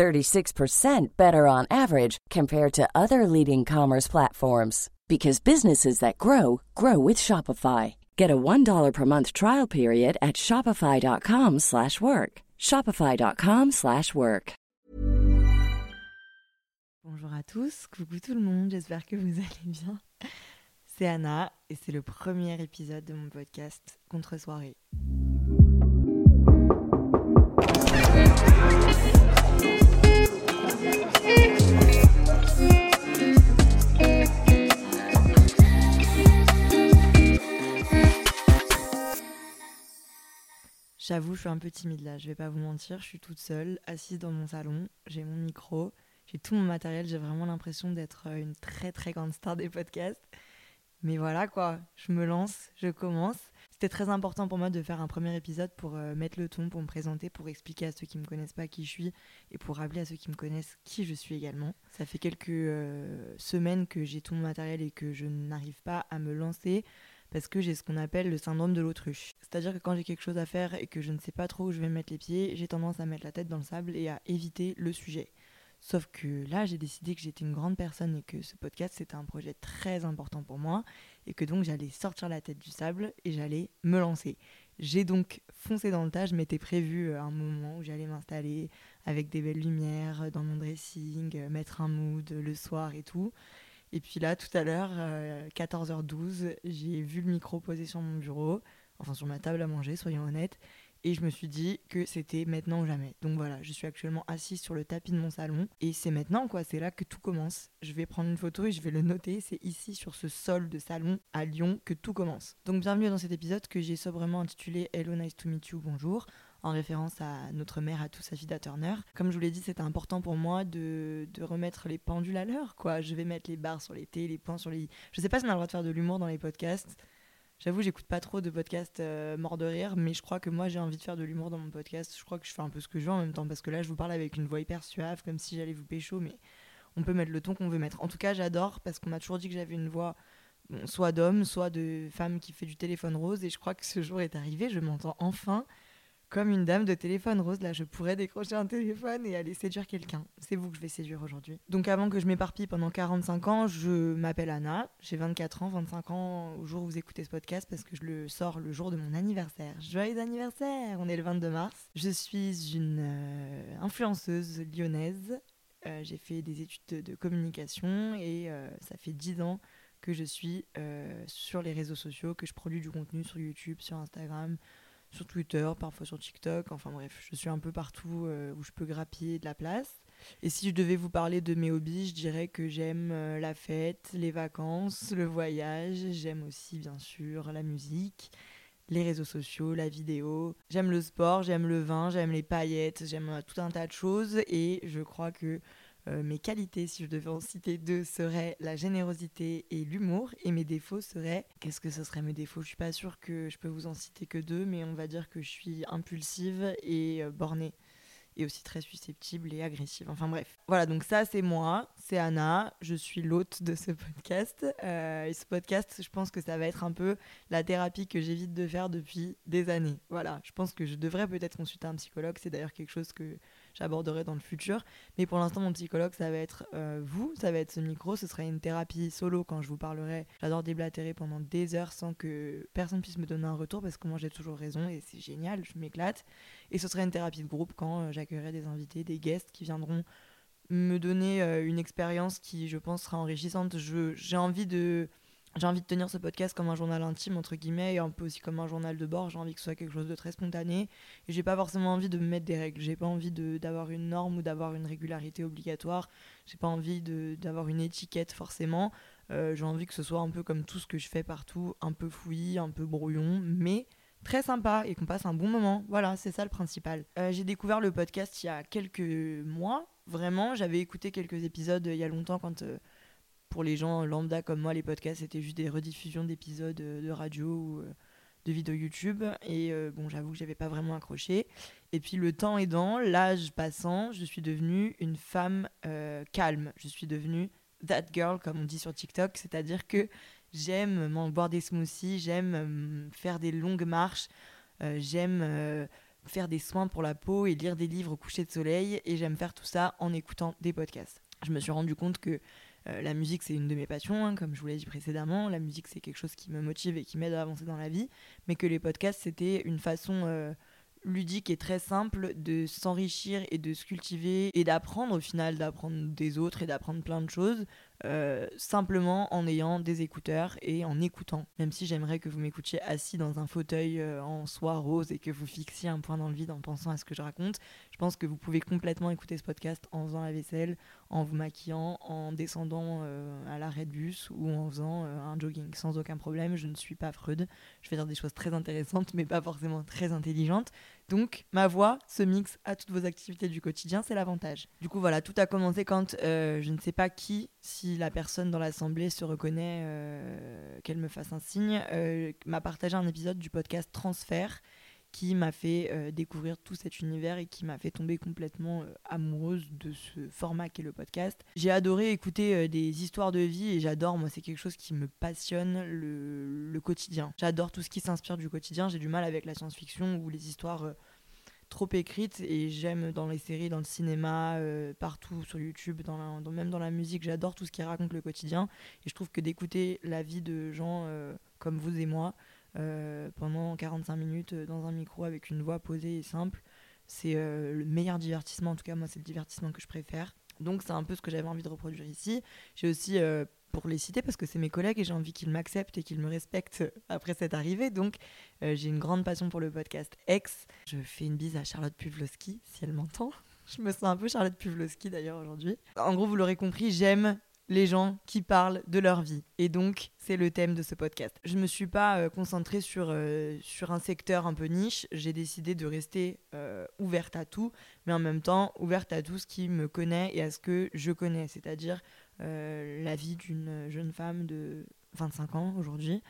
36% better on average compared to other leading commerce platforms because businesses that grow grow with Shopify. Get a $1 per month trial period at shopify.com/work. shopify.com/work. Bonjour à tous, coucou tout le monde, j'espère que vous allez bien. C'est Anna et c'est le premier épisode de mon podcast Contre soirée. J'avoue, je suis un peu timide là, je vais pas vous mentir, je suis toute seule, assise dans mon salon, j'ai mon micro, j'ai tout mon matériel, j'ai vraiment l'impression d'être euh, une très très grande star des podcasts. Mais voilà quoi, je me lance, je commence. C'était très important pour moi de faire un premier épisode pour euh, mettre le ton, pour me présenter, pour expliquer à ceux qui me connaissent pas qui je suis et pour rappeler à ceux qui me connaissent qui je suis également. Ça fait quelques euh, semaines que j'ai tout mon matériel et que je n'arrive pas à me lancer parce que j'ai ce qu'on appelle le syndrome de l'autruche. C'est-à-dire que quand j'ai quelque chose à faire et que je ne sais pas trop où je vais mettre les pieds, j'ai tendance à mettre la tête dans le sable et à éviter le sujet. Sauf que là, j'ai décidé que j'étais une grande personne et que ce podcast, c'était un projet très important pour moi et que donc j'allais sortir la tête du sable et j'allais me lancer. J'ai donc foncé dans le tas, je m'étais prévu euh, un moment où j'allais m'installer avec des belles lumières dans mon dressing, euh, mettre un mood le soir et tout. Et puis là, tout à l'heure, 14h12, euh, j'ai vu le micro posé sur mon bureau, enfin sur ma table à manger, soyons honnêtes, et je me suis dit que c'était maintenant ou jamais. Donc voilà, je suis actuellement assise sur le tapis de mon salon, et c'est maintenant quoi, c'est là que tout commence. Je vais prendre une photo et je vais le noter, c'est ici sur ce sol de salon à Lyon que tout commence. Donc bienvenue dans cet épisode que j'ai sobrement intitulé Hello, nice to meet you, bonjour en référence à notre mère à tous, Afida Turner. Comme je vous l'ai dit, c'était important pour moi de, remettre les pendules à l'heure, quoi. Je vais mettre les barres sur les T, les points sur les I. Je sais pas si on a le droit de faire de l'humour dans les podcasts. J'avoue, j'écoute pas trop de podcasts euh, morts de rire, mais je crois que moi j'ai envie de faire de l'humour dans mon podcast. Je crois que je fais un peu ce que je veux en même temps, parce que là je vous parle avec une voix hyper suave, comme si j'allais vous pécho, mais on peut mettre le ton qu'on veut mettre. En tout cas, j'adore, parce qu'on m'a toujours dit que j'avais une voix soit d'homme, soit de femme qui fait du téléphone rose, et je crois que ce jour est arrivé, je m'entends enfin comme une dame de téléphone rose. Là, je pourrais décrocher un téléphone et aller séduire quelqu'un. C'est vous que je vais séduire aujourd'hui. Donc, avant que je m'éparpille pendant 45 ans, je m'appelle Anna. J'ai 24 ans, 25 ans au jour où vous écoutez ce podcast parce que je le sors le jour de mon anniversaire. Joyeux anniversaire On est le 22 mars. Je suis une euh, influenceuse lyonnaise. Euh, j'ai fait des études de, communication et euh, ça fait 10 ans que je suis sur les réseaux sociaux, que je produis du contenu sur YouTube, sur Instagram, sur Twitter, parfois sur TikTok. Enfin bref, je suis un peu partout euh, où je peux grappiller de la place. Et si je devais vous parler de mes hobbies, je dirais que j'aime euh, la fête, les vacances, le voyage. J'aime aussi, bien sûr, la musique, les réseaux sociaux, la vidéo. J'aime le sport, j'aime le vin, j'aime les paillettes, j'aime euh, tout un tas de choses. Et je crois que euh, mes qualités, si je devais en citer deux, seraient la générosité et l'humour. Et mes défauts seraient. Qu'est-ce que ce serait mes défauts? Je suis pas sûre que je peux vous en citer que deux, mais on va dire que je suis impulsive et euh, bornée et aussi très susceptible et agressive. Enfin bref. Voilà, donc ça c'est moi, c'est Anna, je suis l'hôte de ce podcast. Euh, et ce podcast, je pense que ça va être un peu la thérapie que j'évite de faire depuis des années. Voilà, je pense que je devrais peut-être consulter un psychologue, c'est d'ailleurs quelque chose que j'aborderai dans le futur. Mais pour l'instant, mon psychologue, ça va être euh, vous, ça va être ce micro, ce serait une thérapie solo quand je vous parlerai. J'adore déblatérer pendant des heures sans que personne puisse me donner un retour parce que moi j'ai toujours raison et c'est génial, je m'éclate. Et ce serait une thérapie de groupe quand euh, j'accueillerai des invités, des guests qui viendront me donner euh, une expérience qui, je pense, sera enrichissante. J'ai envie de j'ai envie de tenir ce podcast comme un journal intime entre guillemets et un peu aussi comme un journal de bord. J'ai envie que ce soit quelque chose de très spontané. Et j'ai pas forcément envie de me mettre des règles. J'ai pas envie d'avoir une norme ou d'avoir une régularité obligatoire. J'ai pas envie d'avoir une étiquette forcément. Euh, j'ai envie que ce soit un peu comme tout ce que je fais partout un peu fouillis un peu brouillon mais très sympa et qu'on passe un bon moment. Voilà c'est ça le principal. Euh, j'ai découvert le podcast il y a quelques mois. Vraiment j'avais écouté quelques épisodes il y a longtemps quand euh, pour les gens lambda comme moi, les podcasts c'était juste des rediffusions d'épisodes de radio ou de vidéos YouTube. Et bon, j'avoue que j'avais pas vraiment accroché. Et puis le temps aidant, l'âge passant, je suis devenue une femme calme. Je suis devenue that girl, comme on dit sur TikTok, c'est-à-dire que j'aime boire des smoothies, j'aime faire des longues marches, j'aime faire des soins pour la peau et lire des livres au coucher de soleil, et j'aime faire tout ça en écoutant des podcasts. Je me suis rendu compte que euh, la musique, c'est une de mes passions, hein, comme je vous l'ai dit précédemment. La musique, c'est quelque chose qui me motive et qui m'aide à avancer dans la vie. Mais que les podcasts, c'était une façon euh, ludique et très simple de s'enrichir et de se cultiver et d'apprendre au final, d'apprendre des autres et d'apprendre plein de choses euh, simplement en ayant des écouteurs et en écoutant. Même si j'aimerais que vous m'écoutiez assis dans un fauteuil euh, en soie rose et que vous fixiez un point dans le vide en pensant à ce que je raconte, je pense que vous pouvez complètement écouter ce podcast en faisant la vaisselle, en vous maquillant, en descendant euh, à l'arrêt de bus ou en faisant un jogging sans aucun problème. Je ne suis pas Freud. Je vais dire des choses très intéressantes mais pas forcément très intelligentes. Donc ma voix se mixe à toutes vos activités du quotidien, c'est l'avantage. Du coup voilà, tout a commencé quand je ne sais pas qui, si la personne dans l'assemblée se reconnaît, euh, qu'elle me fasse un signe, euh, m'a partagé un épisode du podcast Transfert qui m'a fait euh, découvrir tout cet univers et qui m'a fait tomber complètement amoureuse de ce format qu'est le podcast. J'ai adoré écouter des histoires de vie et j'adore, moi c'est quelque chose qui me passionne, le, quotidien. J'adore tout ce qui s'inspire du quotidien, j'ai du mal avec la science-fiction ou les histoires trop écrite et j'aime dans les séries, dans le cinéma, euh, partout sur YouTube, même dans la musique, j'adore tout ce qui raconte le quotidien et je trouve que d'écouter la vie de gens euh, comme vous et moi euh, pendant 45 minutes dans un micro avec une voix posée et simple, c'est le meilleur divertissement, en tout cas moi c'est le divertissement que je préfère. Donc c'est un peu ce que j'avais envie de reproduire ici. J'ai aussi pour les citer parce que c'est mes collègues et j'ai envie qu'ils m'acceptent et qu'ils me respectent après cette arrivée. Donc, euh, j'ai une grande passion pour le podcast X. Je fais une bise à Charlotte Puvlowski si elle m'entend. Je me sens un peu Charlotte Puvlowski d'ailleurs aujourd'hui. En gros, vous l'aurez compris, j'aime les gens qui parlent de leur vie. Et donc, c'est le thème de ce podcast. Je ne me suis pas euh, concentrée sur, euh, sur un secteur un peu niche. J'ai décidé de rester ouverte à tout, mais en même temps ouverte à tout ce qui me connaît et à ce que je connais. C'est-à-dire euh, la vie d'une jeune femme de 25 ans aujourd'hui,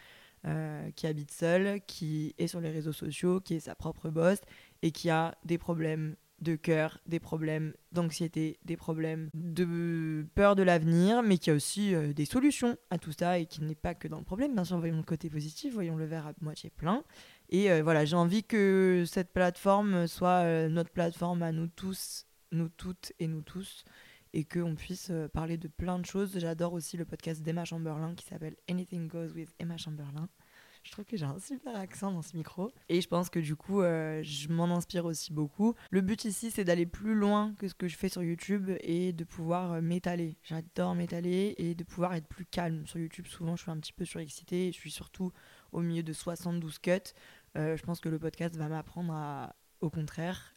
euh, qui habite seule, qui est sur les réseaux sociaux, qui est sa propre boss et qui a des problèmes de cœur, des problèmes d'anxiété, des problèmes de peur de l'avenir, mais qui a aussi euh, des solutions à tout ça et qui n'est pas que dans le problème. Bien sûr, voyons le côté positif, voyons le verre à moitié plein. Et voilà, j'ai envie que cette plateforme soit notre plateforme à nous tous, nous toutes et nous tous et qu'on puisse euh, parler de plein de choses. J'adore aussi le podcast d'Emma Chamberlain qui s'appelle Anything Goes with Emma Chamberlain. Je trouve que j'ai un super accent dans ce micro. Et je pense que du coup, euh, je m'en inspire aussi beaucoup. Le but ici, c'est d'aller plus loin que ce que je fais sur YouTube et de pouvoir euh, m'étaler. J'adore m'étaler et de pouvoir être plus calme. Sur YouTube, souvent, je suis un petit peu surexcitée. Je suis surtout au milieu de 72 cuts. je pense que le podcast va m'apprendre à, au contraire,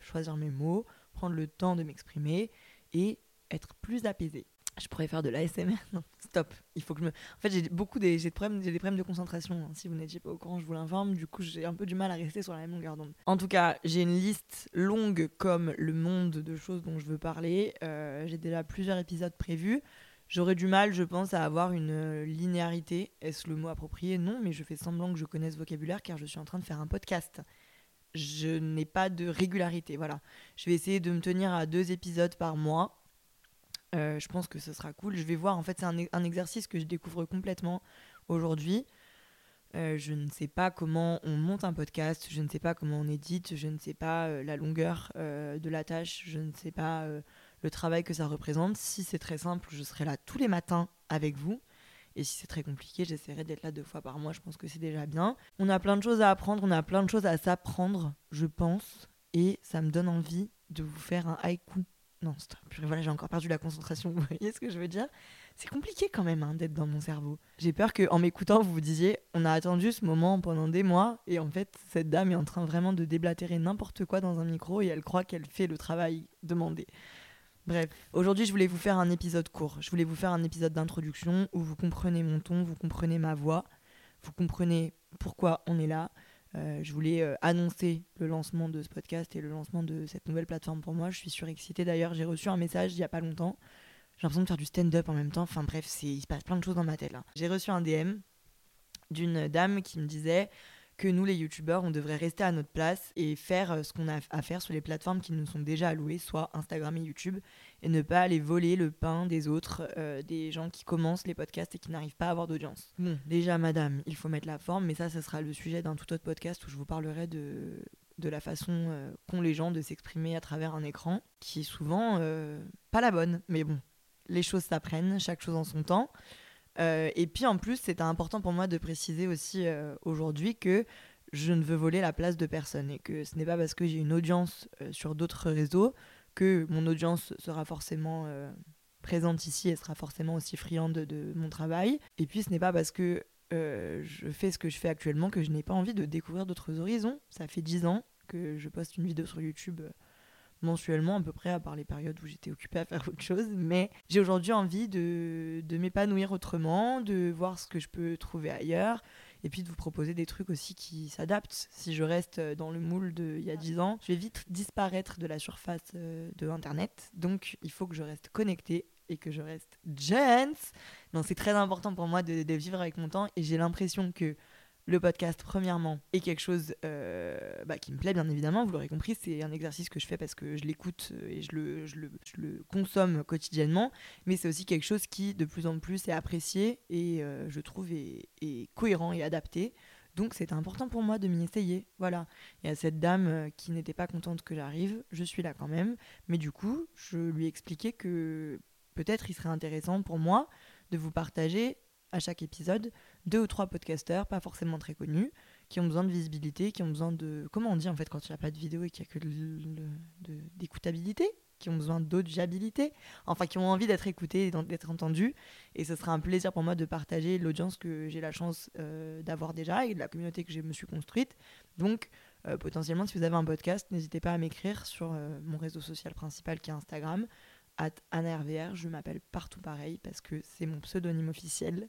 choisir mes mots, prendre le temps de m'exprimer et être plus apaisé. Je pourrais faire de l'ASMR. Non, stop. Il faut que je me. En fait, j'ai beaucoup des, j'ai des, problèmes, des problèmes de concentration. Hein. Si vous n'étiez pas au courant, je vous l'informe. Du coup, j'ai un peu du mal à rester sur la même longueur d'onde. En tout cas, j'ai une liste longue comme le monde de choses dont je veux parler. Euh, j'ai déjà plusieurs épisodes prévus. J'aurais du mal, je pense, à avoir une euh, linéarité. Est-ce le mot approprié? Non, mais je fais semblant que je connaisse ce vocabulaire car je suis en train de faire un podcast je n'ai pas de régularité. Voilà. Je vais essayer de me tenir à deux épisodes par mois. Euh, je pense que ce sera cool. Je vais voir. En fait, c'est un, exercice que je découvre complètement aujourd'hui. Euh, je ne sais pas comment on monte un podcast, je ne sais pas comment on édite, je ne sais pas euh, la longueur de la tâche, je ne sais pas le travail que ça représente. Si c'est très simple, je serai là tous les matins avec vous. Et si c'est très compliqué, j'essaierai d'être là deux fois par mois. Je pense que c'est déjà bien. On a plein de choses à apprendre, on a plein de choses à s'apprendre, je pense. Et ça me donne envie de vous faire un haïku. Non, voilà, j'ai encore perdu la concentration. Vous voyez ce que je veux dire? C'est compliqué quand même hein, d'être dans mon cerveau. J'ai peur qu'en m'écoutant, vous vous disiez on a attendu ce moment pendant des mois. Et en fait, cette dame est en train vraiment de déblatérer n'importe quoi dans un micro et elle croit qu'elle fait le travail demandé. Bref, aujourd'hui je voulais vous faire un épisode court. Je voulais vous faire un épisode d'introduction où vous comprenez mon ton, vous comprenez ma voix, vous comprenez pourquoi on est là. Euh, je voulais euh, annoncer le lancement de ce podcast et le lancement de cette nouvelle plateforme pour moi. Je suis surexcitée d'ailleurs. J'ai reçu un message il n'y a pas longtemps. j'ai l'impression de faire du stand-up en même temps. Enfin bref, il se passe plein de choses dans ma tête là. J'ai reçu un DM d'une dame qui me disait que nous, les youtubeurs, on devrait rester à notre place et faire euh, ce qu'on a à faire sur les plateformes qui nous sont déjà allouées, soit Instagram et YouTube, et ne pas aller voler le pain des autres, euh, des gens qui commencent les podcasts et qui n'arrivent pas à avoir d'audience. Bon, déjà, madame, il faut mettre la forme, mais ça, ce sera le sujet d'un tout autre podcast où je vous parlerai de, de la façon euh, qu'ont les gens de s'exprimer à travers un écran, qui est souvent pas la bonne. Mais bon, les choses s'apprennent, chaque chose en son temps. Euh, et puis en plus, c'était important pour moi de préciser aussi euh, aujourd'hui que je ne veux voler la place de personne et que ce n'est pas parce que j'ai une audience euh, sur d'autres réseaux que mon audience sera forcément présente ici et sera forcément aussi friande de, mon travail. Et puis ce n'est pas parce que je fais ce que je fais actuellement que je n'ai pas envie de découvrir d'autres horizons. Ça fait dix ans que je poste une vidéo sur YouTube mensuellement à peu près, à part les périodes où j'étais occupée à faire autre chose. Mais j'ai aujourd'hui envie de, de m'épanouir autrement, de voir ce que je peux trouver ailleurs, et puis de vous proposer des trucs aussi qui s'adaptent. Si je reste dans le moule d'il y a 10 ans, je vais vite disparaître de la surface euh, de Internet. Donc il faut que je reste connectée et que je reste jeune. Non, c'est très important pour moi de, de vivre avec mon temps, et j'ai l'impression que le podcast, premièrement, est quelque chose euh, bah, qui me plaît, bien évidemment. Vous l'aurez compris, c'est un exercice que je fais parce que je l'écoute euh, et je le, consomme quotidiennement. Mais c'est aussi quelque chose qui, de plus en plus, est apprécié et euh, je trouve est, cohérent et adapté. Donc c'est important pour moi de m'y essayer. Voilà. Il y a cette dame qui n'était pas contente que j'arrive, je suis là quand même. Mais du coup, je lui ai expliqué que peut-être il serait intéressant pour moi de vous partager à chaque épisode deux ou trois podcasteurs, pas forcément très connus, qui ont besoin de visibilité, qui ont besoin de. Comment on dit en fait quand il n'y a pas de vidéo et qu'il n'y a que d'écoutabilité qui ont besoin d'audiabilité, enfin qui ont envie d'être écoutés et d'être entendus. Et ce sera un plaisir pour moi de partager l'audience que j'ai la chance euh, d'avoir déjà et de la communauté que je me suis construite. Donc, euh, potentiellement, si vous avez un podcast, n'hésitez pas à m'écrire sur euh, mon réseau social principal qui est Instagram, at Je m'appelle partout pareil parce que c'est mon pseudonyme officiel.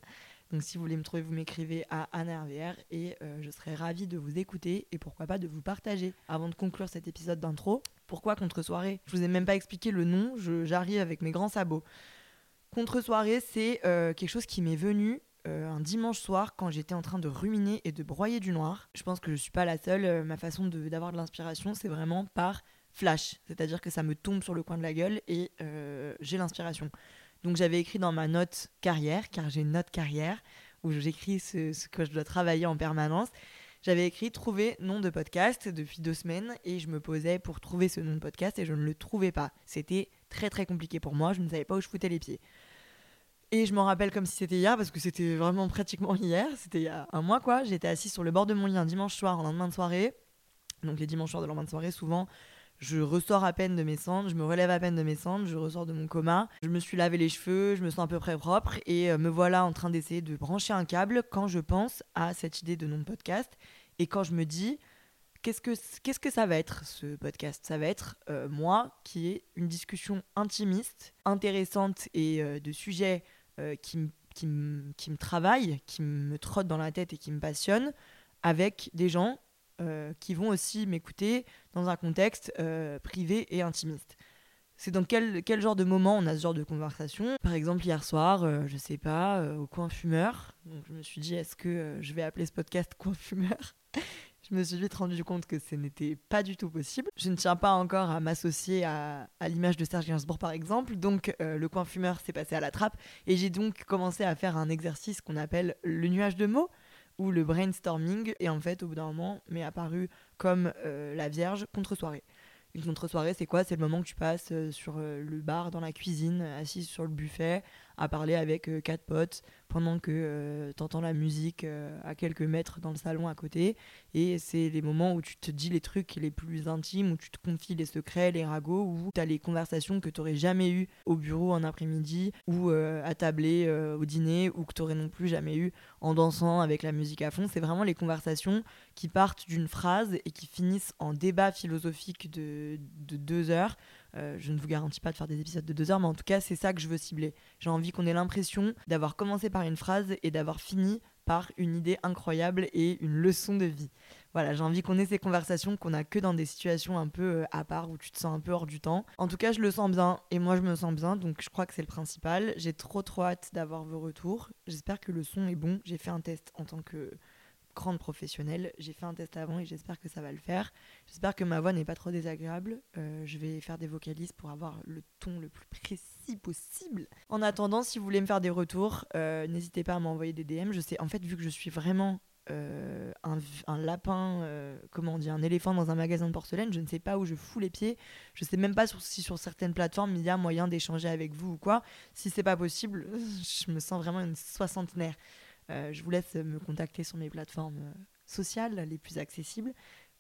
Donc si vous voulez me trouver, vous m'écrivez à AnnaRVR et euh, je serai ravie de vous écouter et pourquoi pas de vous partager. Avant de conclure cet épisode d'intro, pourquoi contre-soirée? Je vous ai même pas expliqué le nom, j'arrive avec mes grands sabots. Contre-soirée, c'est euh, quelque chose qui m'est venu euh, un dimanche soir quand j'étais en train de ruminer et de broyer du noir. Je pense que je suis pas la seule, ma façon d'avoir de l'inspiration, c'est vraiment par flash, c'est-à-dire que ça me tombe sur le coin de la gueule et j'ai l'inspiration. Donc j'avais écrit dans ma note carrière, car j'ai une note carrière où j'écris ce, que je dois travailler en permanence. J'avais écrit trouver nom de podcast depuis deux semaines et je me posais pour trouver ce nom de podcast et je ne le trouvais pas. C'était très très compliqué pour moi, je ne savais pas où je foutais les pieds. Et je m'en rappelle comme si c'était hier parce que c'était vraiment pratiquement hier, c'était il y a un mois quoi. J'étais assise sur le bord de mon lit un dimanche soir en lendemain de soirée. Donc les dimanches soirs de lendemain de soirée, souvent, je ressors à peine de mes cendres, je me relève à peine de mes cendres, je ressors de mon coma, je me suis lavé les cheveux, je me sens à peu près propre et euh, me voilà en train d'essayer de brancher un câble quand je pense à cette idée de nom de podcast et quand je me dis qu'est-ce que, que ça va être ce podcast? Ça va être euh, moi qui ai une discussion intimiste, intéressante et euh, de sujets qui, qui, qui me travaillent, qui me trottent dans la tête et qui me passionnent avec des gens euh, qui vont aussi m'écouter dans un contexte euh, privé et intimiste. C'est dans quel, quel genre de moment on a ce genre de conversation? Par exemple, hier soir, euh, je sais pas, au coin fumeur. Donc, je me suis dit, est-ce que je vais appeler ce podcast coin fumeur? Je me suis vite rendu compte que ce n'était pas du tout possible. Je ne tiens pas encore à m'associer à, à l'image de Serge Gainsbourg, par exemple. Donc, le coin fumeur s'est passé à la trappe. Et j'ai donc commencé à faire un exercice qu'on appelle le nuage de mots le brainstorming. Et en fait, au bout d'un moment, m'est apparu comme euh, la Vierge contre-soirée. Une contre-soirée, c'est quoi? C'est le moment que tu passes euh, sur euh, le bar, dans la cuisine, assise sur le buffet, à parler avec euh, quatre potes pendant que euh, tu entends la musique euh, à quelques mètres dans le salon à côté. Et c'est les moments où tu te dis les trucs les plus intimes, où tu te confies les secrets, les ragots, où tu as les conversations que tu n'aurais jamais eues au bureau en après-midi, ou à tabler au dîner, ou que tu n'aurais non plus jamais eu en dansant avec la musique à fond. C'est vraiment les conversations qui partent d'une phrase et qui finissent en débat philosophique de deux heures euh, je ne vous garantis pas de faire des épisodes de deux heures, mais en tout cas, c'est ça que je veux cibler. J'ai envie qu'on ait l'impression d'avoir commencé par une phrase et d'avoir fini par une idée incroyable et une leçon de vie. Voilà, j'ai envie qu'on ait ces conversations qu'on a que dans des situations un peu euh, à part où tu te sens un peu hors du temps. En tout cas, je le sens bien et moi je me sens bien, donc je crois que c'est le principal. J'ai trop trop hâte d'avoir vos retours. J'espère que le son est bon. J'ai fait un test en tant que grande professionnelle. J'ai fait un test avant et j'espère que ça va le faire. J'espère que ma voix n'est pas trop désagréable. Euh, je vais faire des vocalises pour avoir le ton le plus précis possible. En attendant, si vous voulez me faire des retours, euh, n'hésitez pas à m'envoyer des DM. Je sais, en fait, vu que je suis vraiment euh, un, lapin, comment on dit, un éléphant dans un magasin de porcelaine, je ne sais pas où je fous les pieds. Je sais même pas si sur certaines plateformes il y a moyen d'échanger avec vous ou quoi. Si c'est pas possible, je me sens vraiment une soixantenaire. Euh, je vous laisse me contacter sur mes plateformes sociales les plus accessibles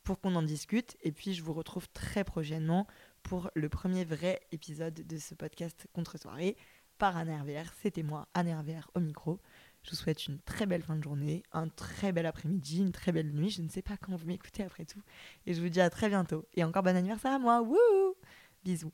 pour qu'on en discute. Et puis je vous retrouve très prochainement pour le premier vrai épisode de ce podcast Contre-soirée par Anne. C'était moi, Anne au micro. Je vous souhaite une très belle fin de journée, un très bel après-midi, une très belle nuit. Je ne sais pas quand vous m'écoutez après tout. Et je vous dis à très bientôt. Et encore bon anniversaire à moi. Wouh Bisous.